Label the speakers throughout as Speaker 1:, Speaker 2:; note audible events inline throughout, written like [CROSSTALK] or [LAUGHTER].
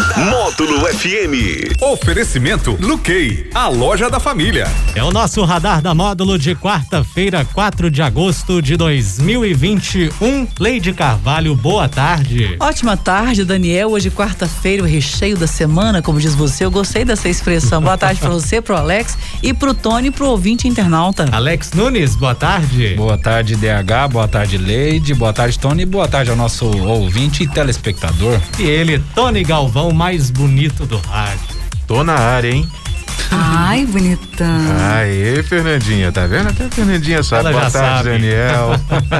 Speaker 1: Módulo FM.
Speaker 2: Oferecimento Luquei, a loja da família.
Speaker 3: É o nosso radar da módulo de quarta-feira, 4 de agosto de 2021. Leide Carvalho, boa tarde.
Speaker 4: Ótima tarde, Daniel. Hoje, quarta-feira, o recheio da semana, como diz você. Eu gostei dessa expressão. Boa tarde para você, pro Alex e pro Tony pro ouvinte internauta.
Speaker 3: Alex Nunes, boa tarde.
Speaker 5: Boa tarde, DH. Boa tarde, Leide. Boa tarde, Tony. Boa tarde ao nosso ouvinte e telespectador.
Speaker 3: E ele, Tony Galvão, mais bonito do rádio.
Speaker 6: Tô na área, hein?
Speaker 4: Ai, bonitão.
Speaker 6: Aê, Fernandinha, tá vendo? Até a Fernandinha sabe.
Speaker 3: Ela
Speaker 6: Boa
Speaker 3: já
Speaker 6: tarde,
Speaker 3: sabe.
Speaker 6: Daniel.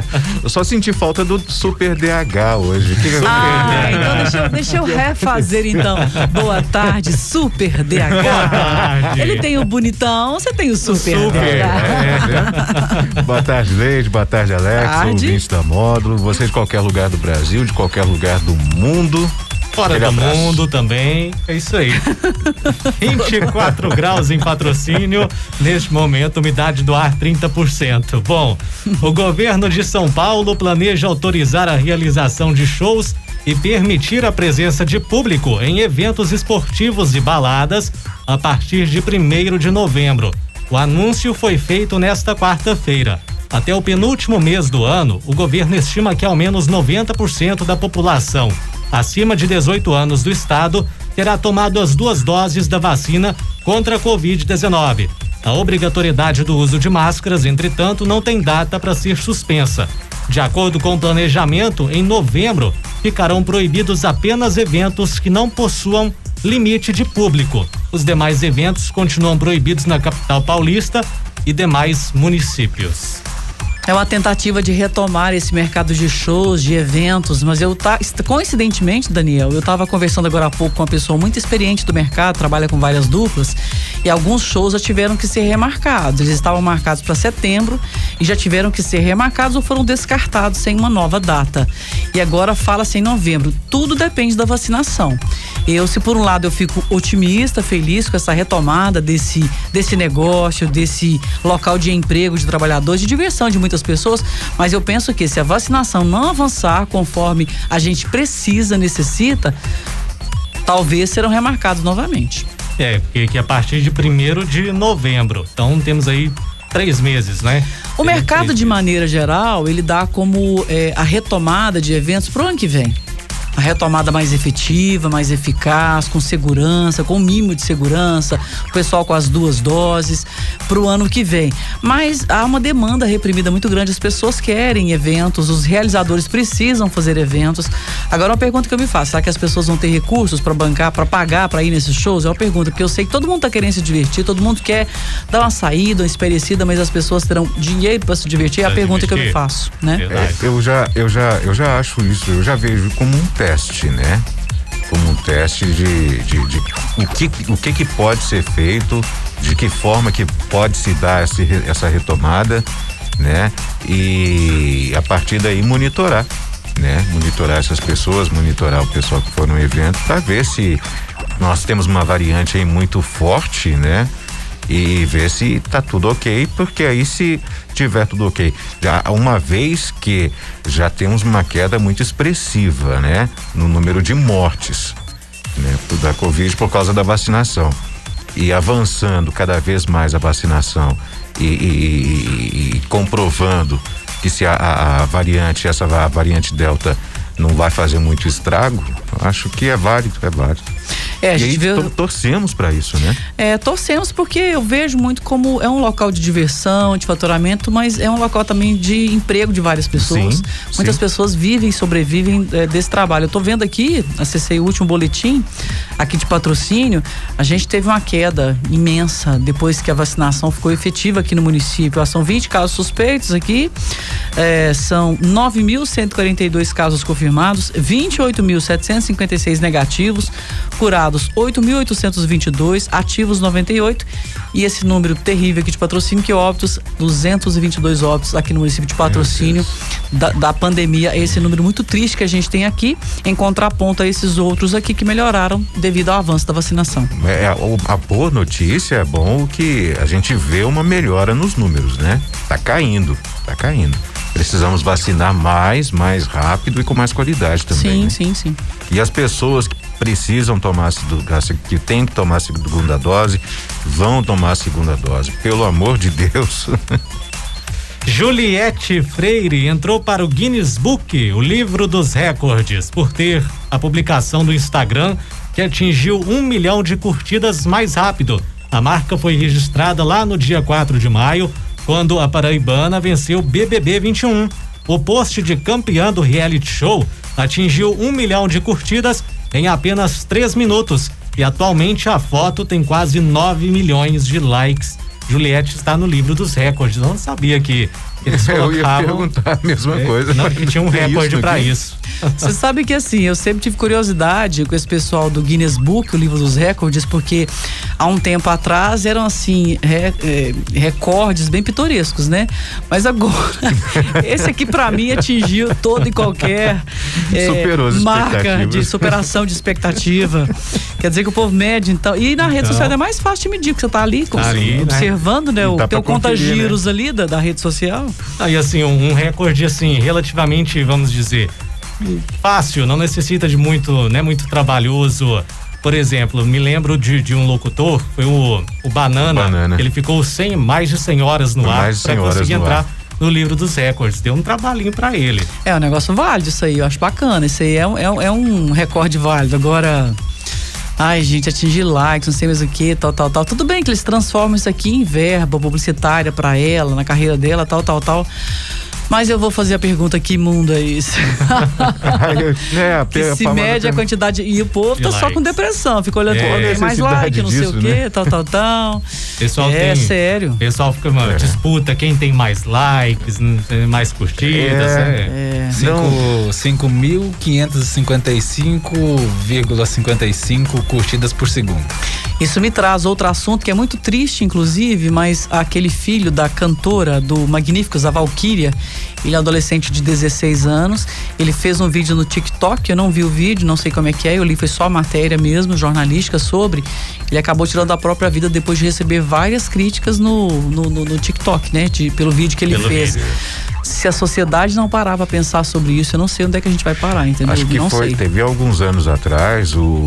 Speaker 6: [LAUGHS] Eu só senti falta do Super DH hoje. Que que
Speaker 4: Ah, então deixa eu, deixa eu refazer então. Boa tarde, Super DH.
Speaker 3: Boa tarde.
Speaker 4: Ele tem o bonitão, você tem o Super,
Speaker 3: Super,
Speaker 4: DH.
Speaker 6: É, né? Boa tarde, Leide. Boa tarde, Alex.
Speaker 4: Tarde.
Speaker 6: Ouvintes da Módulo. Você de qualquer lugar do Brasil, de qualquer lugar do mundo.
Speaker 3: Fora
Speaker 6: Aquele
Speaker 3: do
Speaker 6: abraço.
Speaker 3: mundo também. É isso aí. [LAUGHS] 24 graus em patrocínio. Neste momento, umidade do ar 30%. Bom, o governo de São Paulo planeja autorizar a realização de shows e permitir a presença de público em eventos esportivos e baladas a partir de 1 de novembro. O anúncio foi feito nesta quarta-feira. Até o penúltimo mês do ano, o governo estima que ao menos 90% da população acima de 18 anos do estado terá tomado as duas doses da vacina contra a Covid-19. A obrigatoriedade do uso de máscaras, entretanto, não tem data para ser suspensa. De acordo com o planejamento, em novembro ficarão proibidos apenas eventos que não possuam limite de público. Os demais eventos continuam proibidos na capital paulista e demais municípios.
Speaker 4: É uma tentativa de retomar esse mercado de shows, de eventos, mas eu tá coincidentemente, Daniel, eu estava conversando agora há pouco com uma pessoa muito experiente do mercado, trabalha com várias duplas, e alguns shows já tiveram que ser remarcados. Eles estavam marcados para setembro e já tiveram que ser remarcados ou foram descartados sem uma nova data. E agora fala-se em novembro. Tudo depende da vacinação. Eu, se por um lado eu fico otimista, feliz com essa retomada desse desse negócio, desse local de emprego de trabalhadores, de diversão de muitas pessoas, mas eu penso que se a vacinação não avançar conforme a gente precisa, necessita, talvez serão remarcados novamente.
Speaker 3: É, porque que a partir de 1 de novembro. Então temos aí três meses, né?
Speaker 4: O mercado, de maneira geral, ele dá como é, a retomada de eventos pro ano que vem. A retomada mais efetiva, mais eficaz, com segurança, com mínimo de segurança, o pessoal com as duas doses, pro ano que vem. Mas há uma demanda reprimida muito grande, as pessoas querem eventos, os realizadores precisam fazer eventos. Agora, uma pergunta que eu me faço: será que as pessoas vão ter recursos para bancar, para pagar, para ir nesses shows? É uma pergunta, porque eu sei que todo mundo tá querendo se divertir, todo mundo quer dar uma saída, uma espairecida, mas as pessoas terão dinheiro para se divertir? É a pergunta que eu me faço, né?
Speaker 6: É, eu já, eu já, eu já acho isso, eu já vejo como um teste, né? Como um teste de, de, de o, que, o que que pode ser feito, de que forma que pode se dar esse essa retomada, né? E a partir daí monitorar, né? Monitorar essas pessoas, monitorar o pessoal que for no evento para ver se nós temos uma variante aí muito forte, né? E ver se tá tudo ok, porque aí se tiver tudo ok, já uma vez que já temos uma queda muito expressiva, né, no número de mortes, né, da Covid por causa da vacinação. E avançando cada vez mais a vacinação e, e- e- e comprovando que se a, a- a variante, essa va- variante delta não vai fazer muito estrago, acho que é válido, é válido.
Speaker 4: É, a gente
Speaker 6: aí
Speaker 4: vê.
Speaker 6: to- torcemos para isso, né?
Speaker 4: É, torcemos porque eu vejo muito como é um local de diversão, de faturamento, mas é um local também de emprego de várias pessoas.
Speaker 6: Sim,
Speaker 4: Muitas
Speaker 6: sim.
Speaker 4: pessoas vivem e sobrevivem é, desse trabalho. Eu tô vendo aqui, acessei o último boletim aqui de patrocínio, a gente teve uma queda imensa depois que a vacinação ficou efetiva aqui no município. Ah, São 20 casos suspeitos aqui, é, são 9.142 casos confirmados, 28.756 negativos, curados 8.822, ativos 98 e esse número terrível aqui de patrocínio que é óbitos 222 óbitos aqui no município de patrocínio da, da pandemia. Esse número muito triste que a gente tem aqui em contraponto a esses outros aqui que melhoraram devido ao avanço da vacinação.
Speaker 6: É, a, a boa notícia é bom que a gente vê uma melhora nos números, né? Tá caindo, tá caindo. Precisamos vacinar mais, mais rápido e com mais qualidade também.
Speaker 4: Sim,
Speaker 6: né?
Speaker 4: sim, sim.
Speaker 6: E as pessoas que precisam tomar a segunda, que têm que tomar a segunda dose, vão tomar a segunda dose. Pelo amor de Deus. [LAUGHS]
Speaker 3: Juliette Freire entrou para o Guinness Book, o livro dos recordes, por ter a publicação do Instagram que atingiu um milhão de curtidas mais rápido. A marca foi registrada lá no dia 4 de maio, quando a paraibana venceu BBB 21. O post de campeã do reality show atingiu um milhão de curtidas em apenas três minutos e atualmente a foto tem quase 9 milhões de likes. Juliette está no livro dos recordes. Não sabia que eles [LAUGHS]
Speaker 6: Eu ia
Speaker 3: colocavam.
Speaker 6: perguntar a mesma
Speaker 3: É,
Speaker 6: coisa.
Speaker 3: Não, que tinha um [LAUGHS]
Speaker 6: Tem
Speaker 3: recorde para isso.
Speaker 4: Você [LAUGHS] sabe que assim, eu sempre tive curiosidade com esse pessoal do Guinness Book, o livro dos recordes, porque há um tempo atrás eram assim, re- eh, recordes bem pitorescos, né? Mas agora, [LAUGHS] esse aqui pra mim atingiu todo e qualquer
Speaker 6: as
Speaker 4: marca de superação de expectativa. Quer dizer que o povo mede, então. E na rede
Speaker 3: Então.
Speaker 4: social é mais fácil de medir, porque você tá ali,
Speaker 3: Tá ali, né?
Speaker 4: observando, né?
Speaker 6: E
Speaker 4: o
Speaker 6: dá
Speaker 4: teu conta-giros ali da, da rede social.
Speaker 3: Aí assim, um, um recorde assim, relativamente, vamos dizer, fácil, não necessita de muito, né, muito trabalhoso. Por exemplo, me lembro de, de um locutor, foi o, o Banana,
Speaker 6: Banana.
Speaker 3: ele ficou 100, mais de 100 horas no ar
Speaker 6: Mais de
Speaker 3: para
Speaker 6: 100 horas
Speaker 3: conseguir entrar
Speaker 6: ar.
Speaker 3: no livro dos recordes. Deu um trabalhinho para ele.
Speaker 4: É um negócio válido isso aí, eu acho bacana. Isso aí é, um- é, um- é um recorde válido. Agora, ai, gente, atingir likes, não sei mais o que, tal, tal, tal. Tudo bem que eles transformam isso aqui em verba publicitária pra ela, na carreira dela, tal, tal, tal. Mas eu vou fazer a pergunta: que mundo é esse? [LAUGHS]
Speaker 6: é, a
Speaker 4: que se mede a quantidade. E o povo tá só com
Speaker 3: likes.
Speaker 4: depressão, fica olhando,
Speaker 3: É.
Speaker 4: tem mais like, não sei o quê,
Speaker 6: né?
Speaker 4: tal, tal, tal.
Speaker 3: Pessoal
Speaker 4: é
Speaker 3: tem,
Speaker 4: sério.
Speaker 3: O pessoal fica uma
Speaker 6: É.
Speaker 3: disputa quem tem mais likes, mais curtidas.
Speaker 6: É.
Speaker 3: É.
Speaker 4: É.
Speaker 5: Cinco- 5.555,55 curtidas por segundo.
Speaker 4: Isso me traz outro assunto que é muito triste, inclusive, mas aquele filho da cantora do Magníficos, a Valkyria, ele é adolescente de 16 anos, ele fez um vídeo no TikTok, eu não vi o vídeo, não sei como é que é, eu li, foi só a matéria mesmo, jornalística sobre, ele acabou tirando a própria vida depois de receber várias críticas no, no, no- no TikTok, né, de- pelo vídeo que ele
Speaker 3: Pelo
Speaker 4: fez.
Speaker 3: vídeo.
Speaker 4: Se a sociedade não parar pra pensar sobre isso, eu não sei onde é que a gente vai parar, entendeu?
Speaker 6: Acho que
Speaker 4: não
Speaker 6: foi,
Speaker 4: sei.
Speaker 6: teve alguns anos atrás, o,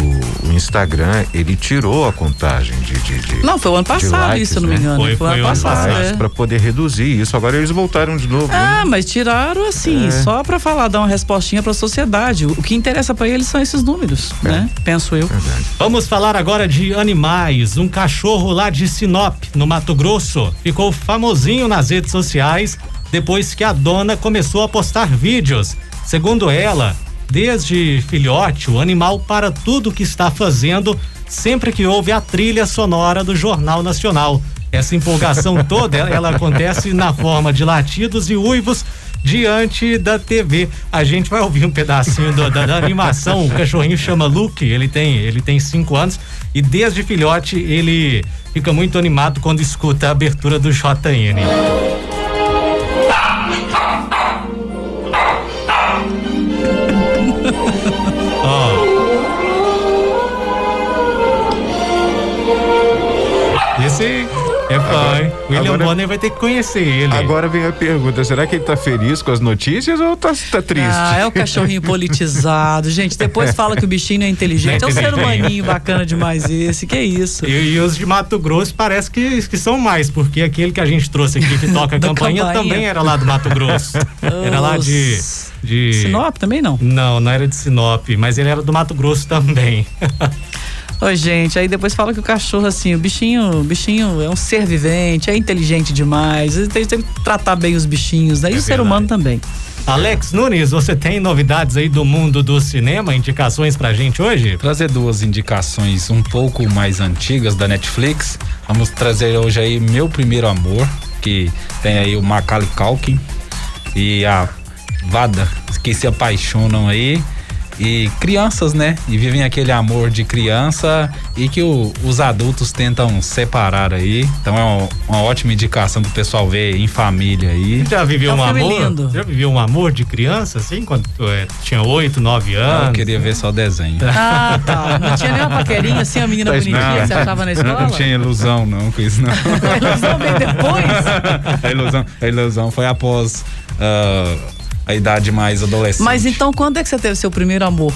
Speaker 6: o Instagram, ele tirou a contagem de. de, de
Speaker 4: Não, foi o ano passado
Speaker 6: likes,
Speaker 4: isso, se eu não me
Speaker 6: né?
Speaker 4: engano.
Speaker 3: Foi-
Speaker 4: Foi,
Speaker 3: foi
Speaker 4: ano
Speaker 3: o ano
Speaker 4: passado, é.
Speaker 6: Para poder reduzir isso. Agora eles voltaram de novo.
Speaker 4: Ah,
Speaker 6: né?
Speaker 4: mas tiraram assim,
Speaker 6: É.
Speaker 4: só pra falar, dar uma respostinha pra sociedade. O que interessa pra eles são esses números,
Speaker 6: É.
Speaker 4: né? Penso eu.
Speaker 6: Verdade.
Speaker 3: Vamos falar agora de animais. Um cachorro lá de Sinop, no Mato Grosso, ficou famosinho nas redes sociais depois que a dona começou a postar vídeos. Segundo ela, desde filhote, o animal para tudo que está fazendo sempre que ouve a trilha sonora do Jornal Nacional. Essa empolgação [LAUGHS] toda, ela, acontece na forma de latidos e uivos diante da TV. A gente vai ouvir um pedacinho do- da, da animação. O cachorrinho chama Luke, ele tem, ele tem cinco anos e desde filhote ele fica muito animado quando escuta a abertura do JN. Esse é fã, hein? William
Speaker 6: agora-
Speaker 3: Bonner vai ter que conhecer ele.
Speaker 6: Agora vem a pergunta: será que ele tá feliz com as notícias ou tá, tá triste?
Speaker 4: Ah, é o cachorrinho [LAUGHS] politizado. Gente, depois fala que o bichinho não é inteligente. É um ser humaninho bacana demais esse. Que isso?
Speaker 3: E, e os de Mato Grosso parece que, que são mais, porque aquele que a gente trouxe aqui que toca [LAUGHS] a campanha
Speaker 4: campainha.
Speaker 3: também era lá do Mato Grosso. [LAUGHS] Era lá de. de...
Speaker 4: Sinop também não.
Speaker 3: Não, não era de Sinop, mas ele era do Mato Grosso também.
Speaker 4: Ô, gente, aí depois fala que o cachorro, assim, o bichinho, o bichinho é um ser vivente, é inteligente demais. Tem, tem que tratar bem os bichinhos, né? E
Speaker 3: É
Speaker 4: o ser
Speaker 3: verdade.
Speaker 4: humano também.
Speaker 3: Alex Nunes, você tem novidades aí do mundo do cinema, indicações pra gente hoje?
Speaker 5: Trazer duas indicações um pouco mais antigas da Netflix. Vamos trazer hoje aí Meu Primeiro Amor, que tem aí o Macaulay Culkin e a Vada, que se apaixonam aí. E crianças, né? E vivem aquele amor de criança e que o, os adultos tentam separar aí. Então é uma, uma ótima indicação pro pessoal ver em família aí.
Speaker 3: Já viveu
Speaker 4: É um
Speaker 3: um amor?
Speaker 4: lindo.
Speaker 3: Já viveu um amor de criança, assim, quando é, tinha oito, nove anos?
Speaker 5: Eu queria ver só desenho.
Speaker 4: Ah, tá. Não tinha nenhuma paquerinha assim, a menina bonitinha que você achava na escola?
Speaker 5: Não tinha ilusão não com isso não. [LAUGHS]
Speaker 4: A ilusão veio depois? [LAUGHS]
Speaker 5: a, ilusão, a ilusão foi após ah, a idade mais adolescente.
Speaker 4: Mas então, quando é que você teve seu primeiro amor?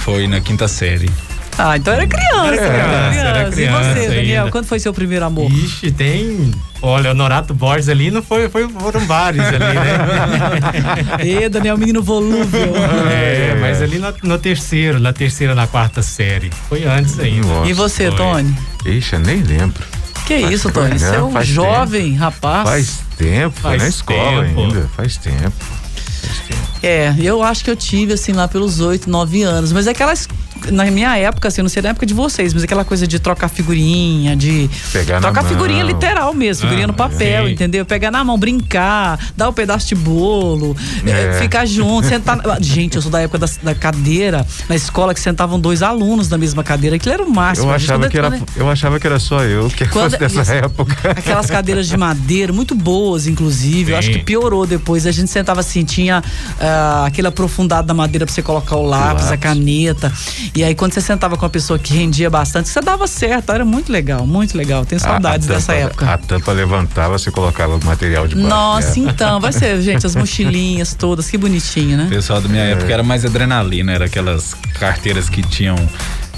Speaker 5: Foi na quinta série.
Speaker 4: Ah, então era criança.
Speaker 3: Era criança, era
Speaker 4: E
Speaker 3: criança
Speaker 4: você, Daniel,
Speaker 3: ainda.
Speaker 4: quando foi seu primeiro amor?
Speaker 3: Ixi, tem. Olha, o Norato Borges ali não foi, foi foram vários ali, né? [LAUGHS]
Speaker 4: Ê, Daniel, menino volúvel.
Speaker 3: é, mas ali no, no terceiro, na terceira, na quarta série. Foi antes ainda.
Speaker 6: Nossa.
Speaker 4: E você,
Speaker 3: Foi.
Speaker 4: Tony?
Speaker 6: Ixi, eu nem lembro.
Speaker 4: Que
Speaker 6: Faz
Speaker 4: isso,
Speaker 6: tempo,
Speaker 4: Tony? Você é um jovem rapaz.
Speaker 6: Faz tempo, foi
Speaker 3: Faz
Speaker 6: na escola
Speaker 3: tempo.
Speaker 6: ainda. Faz tempo. Faz tempo.
Speaker 4: É, eu acho que eu tive, assim, lá pelos oito, nove anos. Mas é aquelas. Na minha época, assim, não sei na época de vocês, mas aquela coisa de trocar figurinha, de.
Speaker 6: Pegar na
Speaker 4: trocar figurinha
Speaker 6: mão.
Speaker 4: literal mesmo, figurinha
Speaker 3: Ah,
Speaker 4: no papel,
Speaker 3: sim.
Speaker 4: entendeu? Pegar na mão, brincar, dar um pedaço de bolo,
Speaker 6: É.
Speaker 4: eh, ficar junto, sentar. [LAUGHS] Gente, eu sou da época da, da cadeira, na escola que sentavam dois alunos na mesma cadeira, aquilo era o máximo.
Speaker 6: Eu
Speaker 4: A
Speaker 6: achava, que era,
Speaker 4: quando-
Speaker 6: eu achava que era só eu que
Speaker 4: Quando- [LAUGHS]
Speaker 6: dessa
Speaker 4: isso.
Speaker 6: época.
Speaker 4: Aquelas cadeiras de madeira, muito boas, inclusive. Eu acho
Speaker 3: Sim.
Speaker 4: que piorou depois. A gente sentava assim, tinha ah, aquele aprofundado da madeira pra você colocar o lápis, a
Speaker 6: lápis.
Speaker 4: caneta. E aí, quando você sentava com uma pessoa que rendia bastante, você dava certo. Era muito legal, muito legal. Tenho saudades
Speaker 6: A- a
Speaker 4: dessa
Speaker 6: tampa-
Speaker 4: época.
Speaker 6: A tampa levantava, você colocava o material de baixo.
Speaker 4: Nossa,
Speaker 6: né?
Speaker 4: então, vai ser, gente, as mochilinhas [LAUGHS] todas, que bonitinho,
Speaker 5: O
Speaker 4: né?
Speaker 5: pessoal da minha época era mais adrenalina, era aquelas carteiras que tinham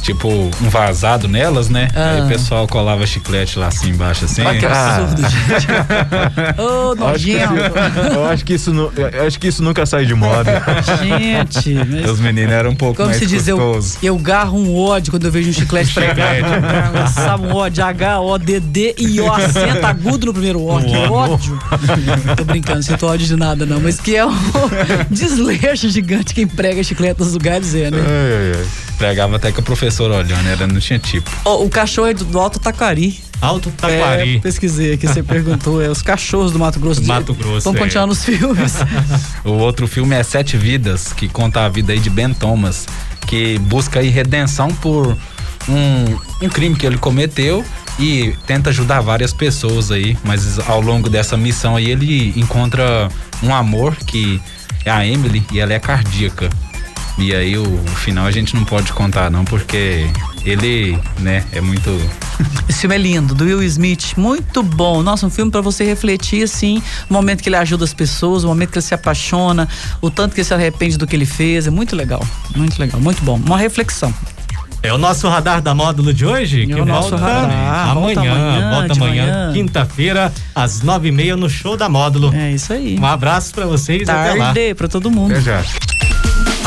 Speaker 5: tipo um vazado nelas, né? Aí o pessoal colava chiclete lá assim embaixo assim.
Speaker 4: Olha que
Speaker 6: Ah.
Speaker 4: absurdo, gente. [LAUGHS] Ô,
Speaker 6: Eu acho que-
Speaker 4: nojento.
Speaker 6: Eu acho que isso, eu acho que isso nunca sai de moda.
Speaker 4: Gente, mas
Speaker 5: Os meninos eram um pouco
Speaker 4: Como
Speaker 5: mais
Speaker 4: se diz, eu, eu garro um ódio quando eu vejo um chiclete pregado. Lançava um ódio, H-O-D-D e O, acento agudo no primeiro O. Que ódio. Tô brincando, não sinto ódio de nada não, mas que é um [LAUGHS] desleixo gigante quem prega chiclete nos lugares é, né?
Speaker 6: Ai, ai, ai.
Speaker 5: Pregava até que o professor olhando, era, não tinha tipo.
Speaker 4: Ó, o cachorro é do, do Alto Taquari.
Speaker 3: Alto
Speaker 4: É,
Speaker 3: Taquari.
Speaker 4: pesquisei aqui, você [LAUGHS] perguntou. É os cachorros do Mato Grosso.
Speaker 3: Do Mato Grosso,
Speaker 4: Vamos
Speaker 3: é.
Speaker 4: continuar nos filmes. [LAUGHS]
Speaker 5: O outro filme é Sete Vidas, que conta a vida aí de Ben Thomas, que busca aí redenção por um, um crime que ele cometeu e tenta ajudar várias pessoas aí, mas ao longo dessa missão aí ele encontra um amor que é a Emily e ela é cardíaca. E aí o, o final a gente não pode contar não, porque ele, né, é muito [LAUGHS]
Speaker 4: Esse filme é lindo, do Will Smith, muito bom. Nossa, um filme pra você refletir, assim, o momento que ele ajuda as pessoas, o momento que ele se apaixona, o tanto que ele se arrepende do que ele fez. É muito legal, muito legal, muito bom. Uma reflexão.
Speaker 3: É o nosso radar da módulo de hoje,
Speaker 4: É
Speaker 3: que
Speaker 4: o nosso
Speaker 3: volta
Speaker 4: radar, volta
Speaker 3: amanhã,
Speaker 4: amanhã,
Speaker 3: volta amanhã,
Speaker 4: manhã.
Speaker 3: quinta-feira, às nove e meia no show da módulo.
Speaker 4: É isso aí.
Speaker 3: Um abraço pra vocês, até lá.
Speaker 4: Tarde pra todo mundo.
Speaker 6: Até já.